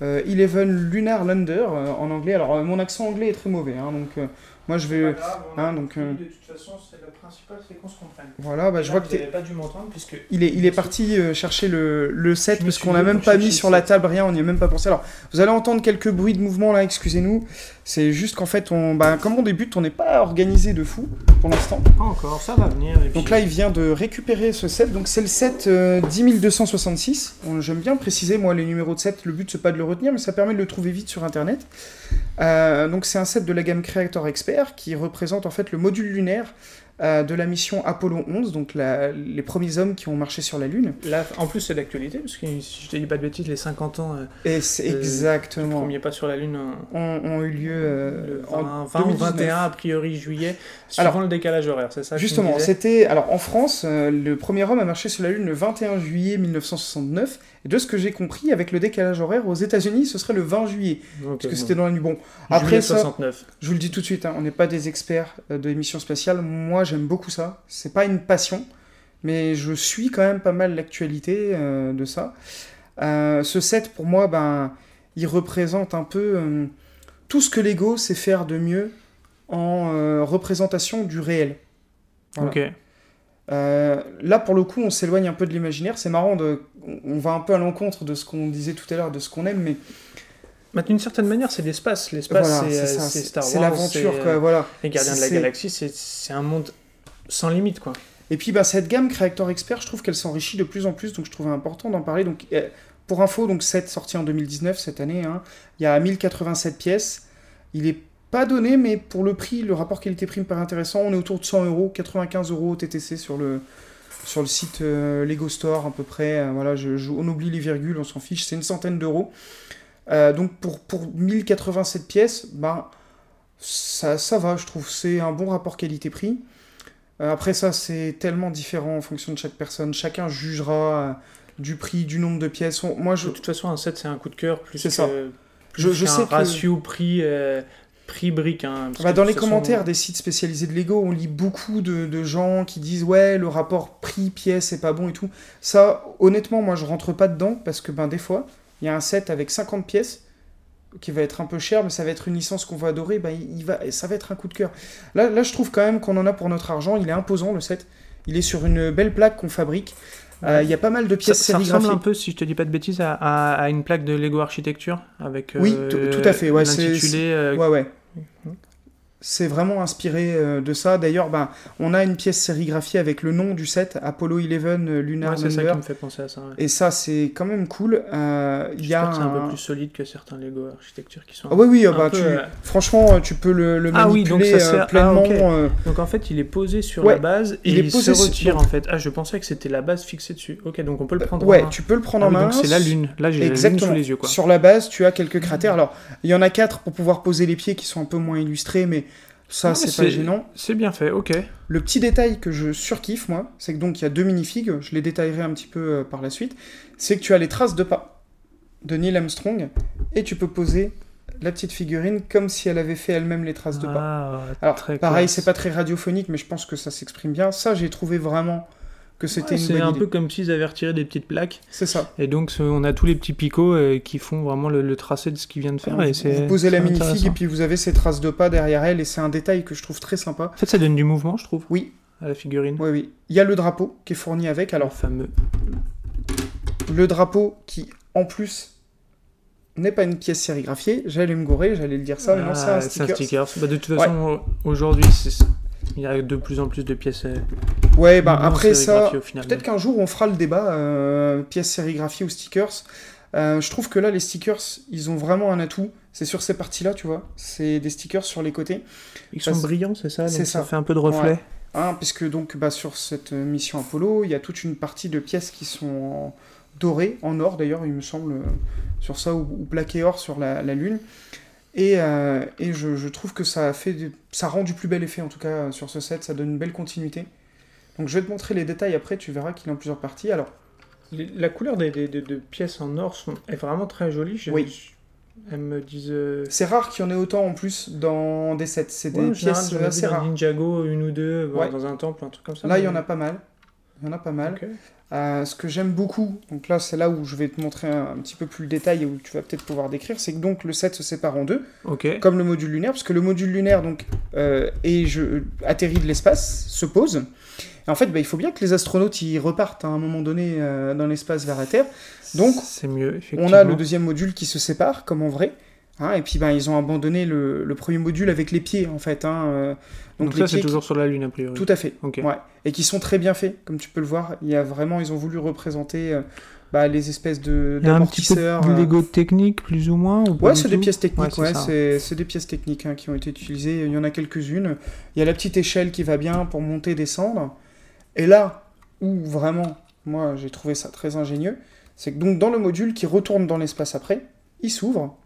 C: euh, 11 Lunar Lander euh, en anglais. Alors, euh, mon accent anglais est très mauvais, hein, donc Moi, je vais. Hein, donc, euh,
B: De toute façon, c'est le principal, c'est qu'on se comprenne.
C: Voilà, bah, je vois que
B: n'avez pas dû m'entendre puisque
C: Il est, il est parti euh, chercher le, le set
B: Je
C: parce qu'on n'a même pas mis sur la table, rien, on n'y a même pas pensé. Alors, vous allez entendre quelques bruits de mouvement là, excusez-nous. C'est juste qu'en fait, on, bah, comme on débute, on n'est pas organisé de fou pour l'instant.
B: pas encore, ça va venir. et
C: Donc là, il vient de récupérer ce set. Donc c'est le set euh, 10266. On- J'aime bien préciser, moi, les numéros de set. Le but, c'est pas de le retenir, mais ça permet de le trouver vite sur Internet. Euh, donc c'est un set de la gamme Creator Expert qui représente en fait le module lunaire euh, de la mission Apollo 11, donc la- les premiers hommes qui ont marché sur la Lune.
B: Là, en plus, c'est d'actualité, parce que si je te dis pas de bêtises, les 50 ans, euh,
C: Et c'est
B: Euh,
C: exactement.
B: premier pas sur la Lune, euh,
C: Ont, ont eu lieu euh,
B: le
C: en
B: 20, 20 ou
C: 2019.
B: 21, a priori juillet, suivant
C: Alors,
B: le décalage horaire, c'est ça
C: Justement, c'était. Alors en France, euh, le premier homme a marché sur la Lune le 21 juillet 1969. Et de ce que j'ai compris, avec le décalage horaire, aux États-Unis, ce serait le 20 juillet. Parce que c'était dans la nuit. Bon, après ça,
B: 69.
C: je vous le dis tout de suite, hein, on n'est pas des experts euh, de l'émission spatiale. Moi, j'aime beaucoup ça. C'est pas une passion, mais je suis quand même pas mal l'actualité euh, de ça. Euh, ce set, pour moi, ben, il représente un peu euh, tout ce que Lego sait faire de mieux en représentation du réel. Voilà.
B: Ok.
C: Euh, là, pour le coup, on s'éloigne un peu de l'imaginaire. C'est marrant, de... on va un peu à l'encontre de ce qu'on disait tout à l'heure, de ce qu'on aime, mais
B: Bah, D'une certaine manière, c'est l'espace. L'espace,
C: voilà,
B: c'est Star Wars.
C: c'est l'aventure, quoi,
B: euh,
C: voilà.
B: Les Gardiens de la Galaxie, c'est- c'est un monde sans limite, quoi.
C: Et puis, bah, cette gamme Creator Expert, je trouve qu'elle s'enrichit de plus en plus, donc je trouvais important d'en parler. Donc, euh, pour info, donc cette sortie en 2019, cette année, hein, il y a 1087 pièces. Il est pas donné, mais pour le prix, le rapport qualité-prix me paraît intéressant. On est autour de 100 euros, 95 euros au TTC sur le, sur le site euh, Lego Store à peu près. Euh, voilà, je, je- on oublie les virgules, on s'en fiche. C'est une centaine d'euros. Euh, donc pour, pour 1087 pièces, ben, ça, ça va, je trouve. C'est un bon rapport qualité-prix. Après ça, c'est tellement différent en fonction de chaque personne. Chacun jugera du prix, du nombre de pièces. On- moi, je,
B: De toute façon, un set, c'est un coup de cœur plus que,
C: ça.
B: plus
C: Je- sais que-
B: ratio prix, prix brique. hein, parce
C: Bah,
B: que
C: dans les
B: façon,
C: commentaires des sites spécialisés de Lego, on lit beaucoup de, de gens qui disent ouais le rapport prix-pièce c'est pas bon et tout. Ça, honnêtement, moi je rentre pas dedans parce que ben des fois, il y a un set avec 50 pièces qui va être un peu cher, mais ça va être une licence qu'on va adorer, ben, il va, ça va être un coup de cœur. Là, là, je trouve quand même qu'on en a pour notre argent. Il est imposant le set. Il est sur une belle plaque qu'on fabrique. Euh, Il y a pas mal de
B: Ça,
C: pièces
B: ça ressemble
C: sérigraphiées.
B: un peu, si je te dis pas de bêtises, à, à- à une plaque de Lego Architecture avec
C: Oui,
B: euh,
C: tout- tout à fait, ouais, c'est-
B: l'intitulé, euh,
C: Ouais, ouais.
B: Mm -hmm.
C: C'est vraiment inspiré euh, de ça. D'ailleurs, ben, on a une pièce sérigraphiée avec le nom du set, Apollo 11 euh, Lunar
B: ouais, c'est ça qui me fait penser à ça. ouais.
C: Et ça, c'est quand même cool. Euh, Il y a
B: que c'est un
C: un-
B: peu plus solide que certains Lego Architecture qui sont.
C: Ah oui, oui,
B: un
C: bah,
B: peu,
C: tu...
B: euh,
C: franchement, tu peux le, le
B: Ah oui,
C: manipuler
B: donc ça ah,
C: pleinement. euh,
B: Donc en fait, il est posé sur
C: Ouais,
B: la base et
C: il
B: il,
C: est posé
B: se retire en fait. Ah, je pensais que c'était la base fixée dessus. Ok, donc on peut le prendre en
C: ouais,
B: main.
C: tu peux le prendre
B: Ah
C: en main.
B: donc c'est la lune. Là, j'ai la lune sous les yeux, quoi.
C: Sur la base, tu as quelques cratères. Alors, il y en a quatre pour pouvoir poser les pieds qui sont un peu moins illustrés, mais ça, c'est pas gênant.
B: C'est bien fait, ok.
C: Le petit détail que je surkiffe, moi, c'est que donc il y a deux minifigs, je les détaillerai un petit peu euh, par la suite, c'est que tu as les traces de pas de Neil Armstrong et tu peux poser la petite figurine comme si elle avait fait elle-même les traces de pas.
B: Ah,
C: Alors, pareil, c'est pas très radiophonique, mais je pense que ça s'exprime bien. Ça, j'ai trouvé vraiment que c'était
B: Ouais,
C: une
B: C'est un
C: idée.
B: peu comme s'ils avaient retiré des petites plaques.
C: C'est ça.
B: Et donc, on a tous les petits picots euh, qui font vraiment le, le tracé de ce qu'il vient de faire. et
C: vous posez la minifig et puis vous avez ces traces de pas derrière elle, et c'est un détail que je trouve très sympa.
B: En fait, ça donne du mouvement, je trouve,
C: Oui,
B: à la figurine.
C: oui, oui. Il y a le drapeau qui est fourni avec. Alors,
B: le fameux.
C: le drapeau qui, en plus, n'est pas une pièce sérigraphiée. J'allais me gourer, j'allais le dire ça, mais non, c'est un
B: Ah,
C: sticker.
B: Bah, de toute façon, aujourd'hui, c'est- il y a de plus en plus de pièces. euh,
C: Ouais, bah après ça, peut-être qu'un jour on fera le débat, euh, pièces sérigraphiées ou stickers. Euh, je trouve que là, les stickers, ils ont vraiment un atout. C'est sur ces parties-là, tu vois. C'est des stickers sur les côtés.
B: Ils sont
C: parce-
B: brillants, c'est ça
C: c'est
B: ça
C: ça.
B: fait un peu de reflet.
C: Hein, puisque donc bah, sur cette mission Apollo, il y a toute une partie de pièces qui sont dorées, en or d'ailleurs, il me semble, sur ça, ou, ou plaqué or sur la, la Lune. Et, euh, et je, je trouve que ça, fait du- ça rend du plus bel effet, en tout cas, sur ce set, ça donne une belle continuité. Donc je vais te montrer les détails après, tu verras qu'il est en plusieurs parties. Alors,
B: La couleur des, des- des- de pièces en or sont, est vraiment très jolie. Je-
C: Oui.
B: je- elles me disent. euh,
C: c'est rare qu'il y en ait autant en plus dans des sets, c'est
B: ouais,
C: des pièces assez rares.
B: Ninjago, une ou deux,
C: Ouais.
B: dans un temple, un truc comme ça.
C: Là, il y en a pas mal. Il y en a pas mal. Euh, ce que j'aime beaucoup, donc là c'est là où je vais te montrer un, un petit peu plus le détail et où tu vas peut-être pouvoir décrire, c'est que donc le set se sépare en deux, comme le module lunaire, parce que le module lunaire donc euh, et je atterrit de l'espace, se pose. Et en fait, bah, il faut bien que les astronautes y repartent à un moment donné euh, dans l'espace vers la Terre. Donc,
B: mieux.
C: On a le deuxième module qui se sépare, comme en vrai. Hein, et puis ben, ils ont abandonné le, le premier module avec les pieds, en fait. hein, euh,
B: Donc,
C: les
B: ça, c'est
C: qui-
B: toujours sur la Lune, a priori.
C: Tout à fait.
B: Ok.
C: Ouais. Et qui sont très bien faits, comme tu peux le voir. Il y a vraiment, ils ont voulu représenter euh, bah, les espèces de
B: a un petit peu
C: d'amortisseurs.
B: de
C: euh,
B: Lego technique, plus ou moins ou
C: Ouais, c'est des pièces techniques,
B: Ouais, c'est
C: des pièces techniques hein, qui ont été utilisées. Il y en a quelques-unes. Il y a la petite échelle qui va bien pour monter, descendre. Et là où vraiment, moi j'ai trouvé ça très ingénieux, c'est que donc dans le module qui retourne dans l'espace après, il s'ouvre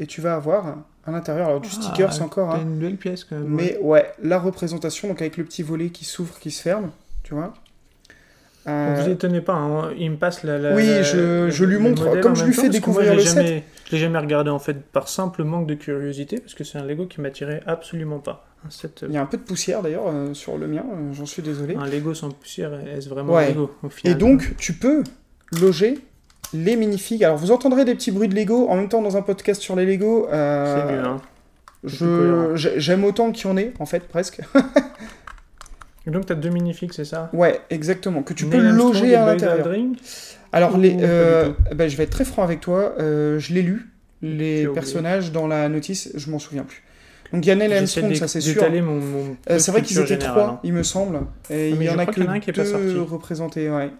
C: et tu vas avoir à l'intérieur, alors du sticker
B: Ah,
C: c'est encore, hein,
B: une belle pièce quand même.
C: mais ouais, la représentation, donc avec le petit volet qui s'ouvre, qui se ferme, tu vois. Euh,
B: Vous étonnez pas, hein, il me passe la. la-
C: Oui, je- je lui montre, comme je lui fais
B: moi,
C: découvrir
B: je l'ai
C: le set.
B: Je l'ai jamais regardé en fait par simple manque de curiosité, parce que c'est un Lego qui m'attirait absolument pas. Un, set, euh,
C: Il y a un peu de poussière d'ailleurs euh, sur le mien, euh, j'en suis désolé.
B: un Lego sans poussière, est-ce vraiment
C: Ouais.
B: un Lego au
C: Et
B: final?
C: donc, tu peux loger les minifigs. Alors, vous entendrez des petits bruits de Lego en même temps dans un podcast sur les Lego. euh,
B: C'est mieux, hein.
C: Je- J'aime autant qu'il y en ait, en fait, presque.
B: Et *laughs* donc, t'as deux minifigs, c'est ça?
C: Ouais, exactement. Que tu peux
B: Armstrong
C: loger à l'intérieur. Alors,
B: ou
C: les,
B: pas
C: euh, bah, je vais être très franc avec toi. euh, je l'ai lu,
B: Tu as
C: les personnages dans la notice, je m'en souviens plus. Donc, il y a Neil Armstrong, ça c'est sûr.
B: mon, mon
C: Euh, c'est vrai qu'ils étaient trois,
B: hein.
C: il me semble. Et
B: Ah,
C: il y en a que
B: qu'il y en a un qui est pas
C: deux
B: sorti.
C: représentés, ouais.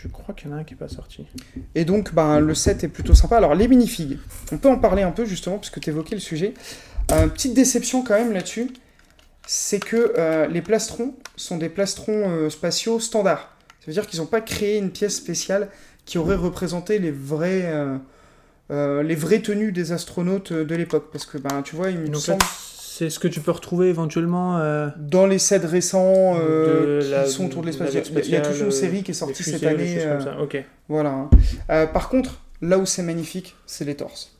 B: Je crois qu'il y en a un qui est pas sorti.
C: Et donc, ben, le set est plutôt sympa. Alors, les minifigs, on peut en parler un peu justement, puisque tu évoquais le sujet. Euh, petite déception quand même là-dessus, c'est que euh, les plastrons sont des plastrons euh, spatiaux standards. Ça veut dire qu'ils n'ont pas créé une pièce spéciale qui aurait représenté les vrais, euh, euh, les vraies tenues des astronautes de l'époque. Parce que, ben, tu vois, il me
B: là,
C: semble,
B: c'est ce que tu peux retrouver éventuellement. euh,
C: dans les sets récents euh, qui
B: la-
C: sont autour de l'espace, il y a- toute une
B: spatiale,
C: série qui est sortie cette année. euh,
B: comme ça.
C: Voilà. hein. Euh, par contre, là où c'est magnifique, c'est les torses.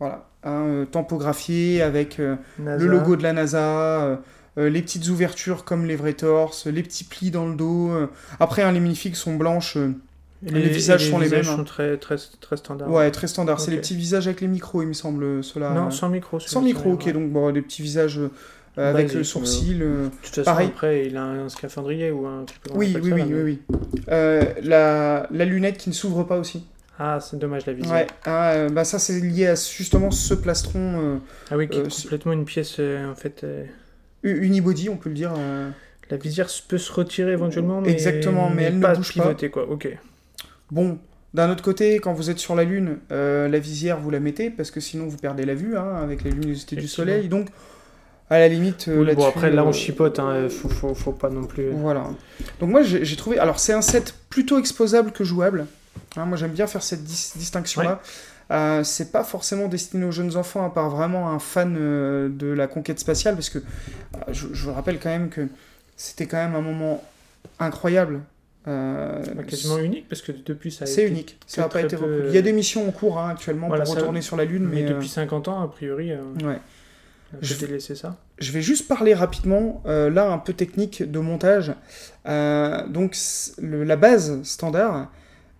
C: Voilà. Hein, euh, tampographié avec euh, le logo de la NASA, euh, euh, les petites ouvertures comme les vrais torses, les petits plis dans le dos. euh. Après, hein, les minifigs sont blanches. euh,
B: Et
C: les visages
B: et
C: sont les
B: visages
C: mêmes, hein.
B: sont très, très, très standards.
C: ouais, très standard. C'est
B: Ok.
C: les petits visages avec les micros, il me semble, ceux-là.
B: Non,
C: euh,
B: sans micro.
C: sans micro, ok.
B: ouais.
C: Donc, bon, des petits visages euh, avec
B: Basique,
C: le sourcil. euh,
B: De toute façon,
C: pareil.
B: après, il a un scaphandrier ou un.
C: Oui, oui,
B: ça,
C: oui,
B: là,
C: oui, oui. Euh, la, la lunette qui ne s'ouvre pas aussi.
B: Ah, c'est dommage la visière.
C: Ouais, ah, euh, bah ça c'est lié à justement ce plastron euh,
B: Ah oui, qui
C: Euh,
B: est
C: c'est-
B: complètement une pièce euh, en fait. euh,
C: unibody, on peut le dire. euh.
B: La visière peut se retirer éventuellement, mais
C: Exactement, mais elle ne bouge pas.
B: quoi. Ok.
C: Bon, d'un autre côté, quand vous êtes sur la Lune, euh, la visière vous la mettez parce que sinon vous perdez la vue hein, avec la luminosité du. Soleil. Donc, à la limite, euh,
B: Oui, bon, après, là, on
C: euh,
B: chipote, hein, faut, faut, faut pas non plus.
C: Voilà. Donc moi j'ai trouvé. Alors c'est un set plutôt exposable que jouable. Hein, moi j'aime bien faire cette dis- distinction-là. Euh, c'est pas forcément destiné aux jeunes enfants, à part vraiment un fan euh, de la conquête spatiale, parce que je, je vous rappelle quand même que c'était quand même un moment incroyable. Euh,
B: Bah, quasiment unique, parce que depuis, ça a
C: c'est unique.
B: que
C: Ça n'a pas été
B: peu-
C: repris. Il y a des missions en cours hein, actuellement
B: Voilà,
C: pour retourner sur la Lune,
B: Mais,
C: mais, euh,
B: depuis 50 ans, a priori, euh,
C: ouais. Je-
B: délaissé ça.
C: Je vais juste parler rapidement, euh, là, un peu technique de montage. Euh, donc, le- la base standard,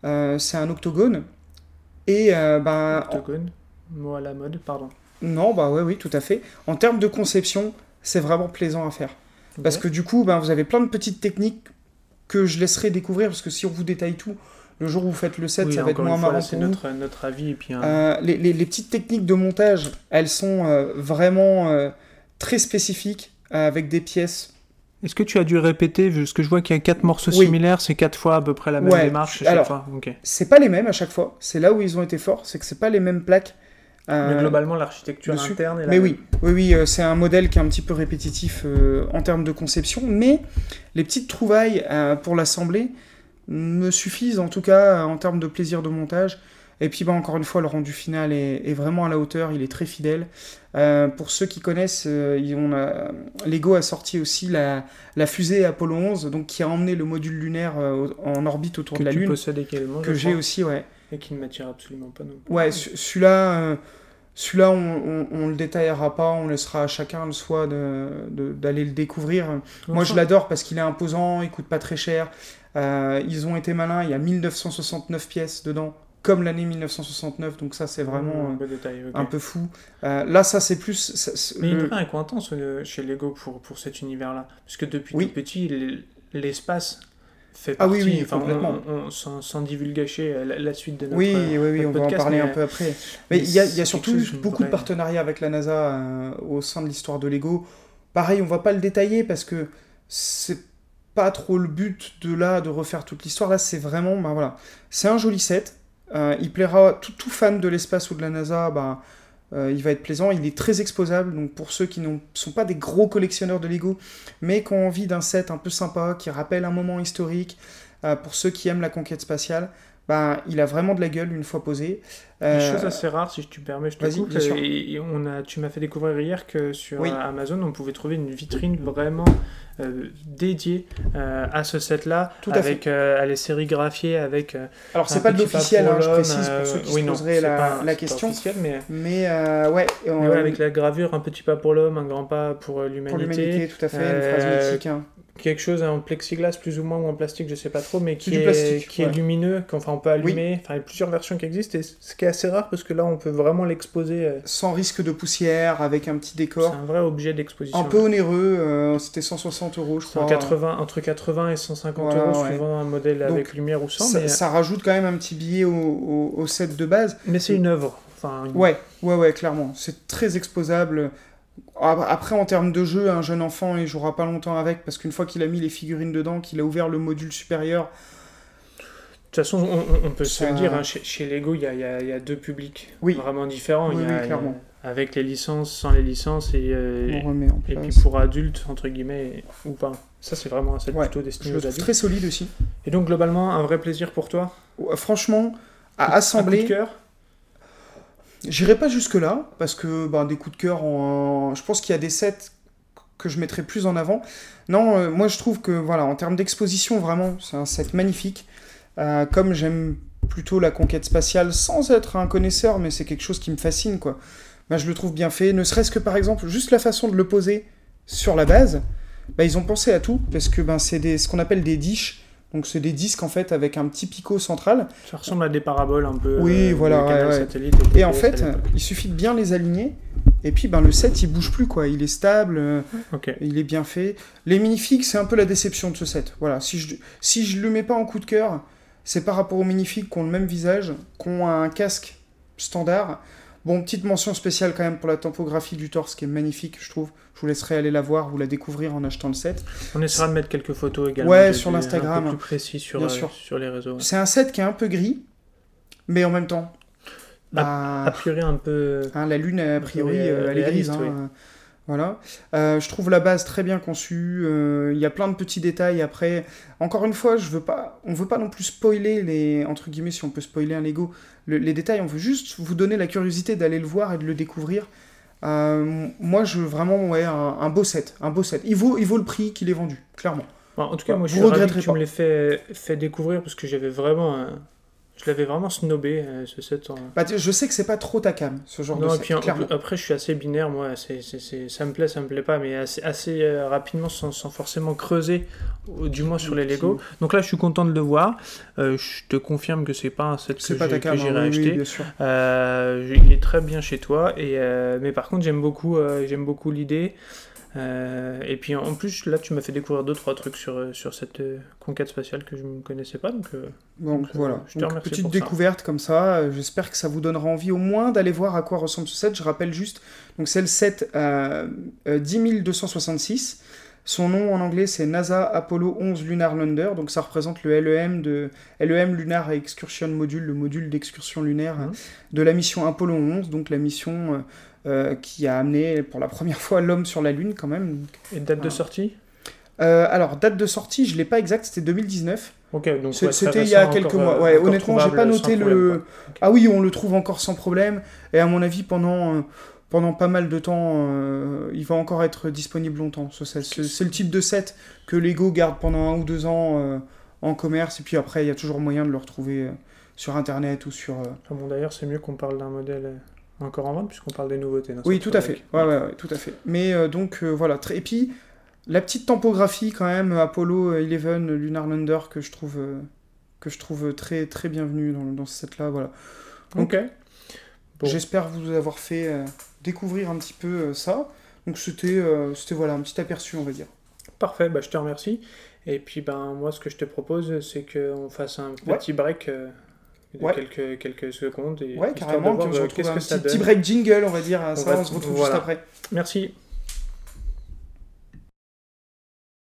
C: euh, c'est un octogone. Et, euh, ben, en-
B: Octogone, mot à la mode, pardon.
C: non, bah ouais, oui, tout à fait. En termes de conception, c'est vraiment plaisant à faire. Parce que du coup, ben, vous avez plein de petites techniques que je laisserai découvrir, parce que si on vous détaille tout, le jour où vous faites le set,
B: Oui,
C: ça va être moins marrant
B: c'est notre, notre avis, et puis un-
C: Euh, les, les- les petites techniques de montage, elles sont euh, vraiment euh, très spécifiques, euh, avec des pièces
B: Est-ce que tu as dû répéter, parce que je vois qu'il y a quatre morceaux
C: Oui.
B: similaires, c'est quatre fois à peu près la même
C: Ouais,
B: démarche à chaque
C: alors-
B: fois?
C: C'est pas les mêmes à chaque fois. C'est là où ils ont été forts, c'est que c'est pas les mêmes plaques. Euh,
B: Mais globalement, l'architecture interne est la
C: mais
B: même.
C: oui, oui, oui, euh, c'est un modèle qui est un petit peu répétitif euh, en termes de conception, mais les petites trouvailles pour l'assembler me suffisent en tout cas en termes de plaisir de montage. Et puis bah, encore une fois, le rendu final est, est vraiment à la hauteur, il est très fidèle. Euh, pour ceux qui connaissent, euh, ils- on a, Lego a sorti aussi la, la fusée Apollo 11, donc qui a emmené le module lunaire euh, en orbite autour
B: Que
C: de la
B: tu
C: Lune,
B: possèdes également,
C: que j'ai aussi, ouais.
B: Et qui ne m'attire absolument pas non plus.
C: Ouais, ce- celui-là, euh, Celui-là, on, on, on le détaillera pas, on laissera à chacun le de- d'aller le découvrir. Moi, je l'adore parce qu'il est imposant, il coûte pas très cher. Euh, ils ont été malins, il y a 1969 pièces dedans, comme l'année 1969, donc ça, c'est vraiment
B: un
C: euh,
B: peu détail, ok.
C: un peu fou. Euh, là, ça, c'est plus. ça-
B: Mais
C: le-
B: il est intense euh, chez Lego pour, pour cet univers-là. Parce que depuis
C: Oui.
B: tout petit, l'espace fait
C: Ah
B: partie.
C: oui, oui,
B: on-
C: complètement.
B: on- on- sans, sans divulgacher euh, la, la suite de notre.
C: Oui,
B: euh,
C: oui, oui, on va en parler un peu après. Mais il y y a surtout beaucoup de partenariats avec la NASA euh, au sein de l'histoire de Lego. Pareil, on va pas le détailler parce que c'est pas trop le but de là de refaire toute l'histoire. Là, c'est vraiment, ben voilà, c'est un joli set. Euh, il plaira tout, tout fan de l'espace ou de la NASA. Ben, euh, il va être plaisant. Il est très exposable. Donc pour ceux qui ne sont pas des gros collectionneurs de Lego, mais qui ont envie d'un set un peu sympa, qui rappelle un moment historique, euh, pour ceux qui aiment la conquête spatiale, ben, il a vraiment de la gueule une fois posé.
B: Une
C: Euh,
B: chose assez rare, si tu permets, je te coupe. et- et on a, tu m'as fait découvrir hier que sur
C: Oui.
B: Amazon, on pouvait trouver une vitrine vraiment euh, dédiée euh, à ce set-là,
C: Tout à
B: avec euh, elle est sérigraphiée, avec.
C: Alors, c'est pas de l'officiel, hein, je précise, pour ceux qui
B: oui,
C: se poseraient la,
B: pas-
C: question.
B: officiel, mais,
C: Mais ouais,
B: mais
C: euh,
B: ouais, avec la gravure, un petit pas pour l'homme, un grand pas pour euh,
C: pour
B: l'humanité.
C: l'humanité, tout à fait, une phrase mythique. hein.
B: Quelque chose en plexiglas plus ou moins ou en plastique, je sais pas trop, mais qui, est,
C: plastique,
B: qui est lumineux, qu'enfin on peut allumer. Enfin, il y a plusieurs versions qui existent, et ce qui est assez rare parce que là on peut vraiment l'exposer. euh,
C: Sans risque de poussière, avec un petit
B: C'est
C: décor.
B: un vrai objet d'exposition.
C: Un peu onéreux, euh, c'était 160 euros, je crois.
B: 180, entre 80 et 150
C: Voilà,
B: euros
C: ouais.
B: suivant un modèle
C: Donc,
B: avec lumière ou sans,
C: Ça,
B: mais,
C: ça rajoute quand même un petit billet au, au- au set de base.
B: mais c'est une œuvre. Enfin, une-
C: Ouais, ouais, ouais, clairement. C'est très exposable. Après, en termes de jeu, un jeune enfant, il jouera pas longtemps avec, parce qu'une fois qu'il a mis les figurines dedans, qu'il a ouvert le module supérieur,
B: De toute façon, on, peut se le dire, hein, chez, chez Lego, il y a, y y deux publics
C: Oui.
B: vraiment différents.
C: Oui,
B: Il y a-
C: oui,
B: il y a-
C: clairement.
B: avec les licences, sans les licences, et, euh,
C: on remet en
B: et
C: place.
B: puis pour adultes, entre guillemets, ou pas. Ça, c'est vraiment un set
C: Ouais,
B: plutôt destiné aux adultes.
C: très solide aussi.
B: Et donc, globalement, un vrai plaisir pour toi?
C: Ouais, Franchement, à
B: Un coup de
C: assembler,
B: cœur?
C: J'irai pas jusque-là, parce que ben, des coups de cœur, je pense qu'il y a des sets que je mettrai plus en avant. Non, euh, moi je trouve que, voilà, en termes d'exposition, vraiment, c'est un set magnifique. Euh, comme j'aime plutôt la conquête spatiale, sans être un connaisseur, mais c'est quelque chose qui me fascine, quoi. Ben, je le trouve bien fait, ne serait-ce que par exemple, juste la façon de le poser sur la base, ben, ils ont pensé à tout, parce que ben, c'est ce qu'on appelle des dishes. Donc c'est des disques en fait avec un petit picot central.
B: Ça ressemble à des paraboles un peu.
C: Oui,
B: euh,
C: voilà, ouais, ouais. Et en fait, il suffit de bien les aligner. Et puis ben, le set il bouge plus quoi, il est stable, euh, il est bien fait. Les minifigs c'est un peu la déception de ce set. Voilà, si je si je le mets pas en coup de cœur, c'est par rapport aux minifigs qui ont le même visage, qui ont un casque standard. Bon, petite mention spéciale quand même pour la topographie du torse qui est magnifique, je trouve. Je vous laisserai aller la voir ou la découvrir en achetant le set.
B: On essaiera de mettre quelques photos également.
C: Ouais, sur l'Instagram.
B: Plus précis sur,
C: Bien
B: euh,
C: sûr.
B: sur les réseaux. ouais.
C: C'est un set qui est un peu gris, mais en même temps.
B: A
C: bah,
B: priori, un peu.
C: Hein, la lune, a priori, euh, elle est grise. hein,
B: oui.
C: Voilà. Euh, je trouve la base très bien conçue. euh, Il y a plein de petits détails. Après, encore une fois, je veux pas, on veut pas non plus spoiler les entre guillemets, si on peut spoiler un Lego, le- les détails. On veut juste vous donner la curiosité d'aller le voir et de le découvrir. Euh, moi, je veux vraiment ouais, un, un beau set, un beau set. Il vaut, il vaut le prix qu'il est vendu, clairement.
B: En tout cas, moi, je suis ravi que tu
C: pas.
B: me l'aies fait, fait découvrir parce que j'avais vraiment. Je l'avais vraiment snobé, euh, ce set. en-
C: Bah, je sais que c'est pas trop ta cam, ce genre
B: Non,
C: de
B: et
C: set.
B: puis en-
C: clairement.
B: après, je suis assez binaire, moi. C'est, ça me plaît, ça me plaît pas, mais assez, assez euh, rapidement, sans, sans forcément creuser, du moins sur les Lego. Donc là, je suis content de le voir. Euh, je te confirme que c'est pas un set que,
C: pas ta
B: j'ai-
C: cam,
B: que
C: hein, oui,
B: acheter.
C: bien sûr.
B: Je- il est très bien chez toi, et, mais par contre, j'aime beaucoup, j'aime beaucoup l'idée. Euh, et puis en plus, là, tu m'as fait découvrir deux trois trucs sur, sur cette euh, conquête spatiale que je ne connaissais pas. Donc, euh,
C: Donc
B: Donc,
C: voilà,
B: je te
C: Donc,
B: remercie
C: petite
B: pour ça.
C: découverte comme ça. J'espère que ça vous donnera envie au moins d'aller voir à quoi ressemble ce set. Je rappelle juste, donc c'est le set euh, euh, 10266. Son nom en anglais c'est NASA Apollo 11 Lunar Lander, donc ça représente le LEM de LEM Lunar Excursion Module, le module d'excursion lunaire
B: Mhm.
C: de la mission Apollo 11, donc la mission euh, euh, qui a amené pour la première fois l'homme sur la Lune quand même. Donc,
B: et date de sortie?
C: Euh, alors date de sortie, je l'ai pas exact, c'était 2019.
B: Ok, donc ouais,
C: C'était il y a quelques mois. Ouais, honnêtement, j'ai pas noté
B: problème,
C: le. Ah oui, on le trouve encore sans problème. Et à mon avis, pendant, pendant pas mal de temps, euh, il va encore être disponible longtemps. C'est le type de set que Lego garde pendant un ou deux ans euh, en commerce. Et puis après, il y a toujours moyen de le retrouver euh, sur Internet ou sur.
B: Enfin bon, d'ailleurs, c'est mieux qu'on parle d'un modèle encore en vente puisqu'on parle des nouveautés.
C: Oui, tout à fait. Ouais, ouais, ouais, tout à fait. Mais donc voilà. Et puis la petite tempographie quand même Apollo 11 Lunar Lander que je trouve que je trouve très très bienvenue dans, dans ce set là. Voilà. Donc,
B: Ok. Bon.
C: J'espère vous avoir fait découvrir un petit peu euh, ça. Donc c'était euh, c'était voilà un petit aperçu on va dire.
B: Parfait, bah, je te remercie. Et puis ben moi ce que je te propose c'est qu'on fasse un
C: Ouais.
B: petit break euh, de
C: Ouais.
B: quelques, quelques secondes et
C: Ouais carrément.
B: de voir
C: on se retrouve un petit, break jingle on va dire.
B: On
C: ça
B: va-
C: on se retrouve
B: voilà.
C: juste après.
B: Merci.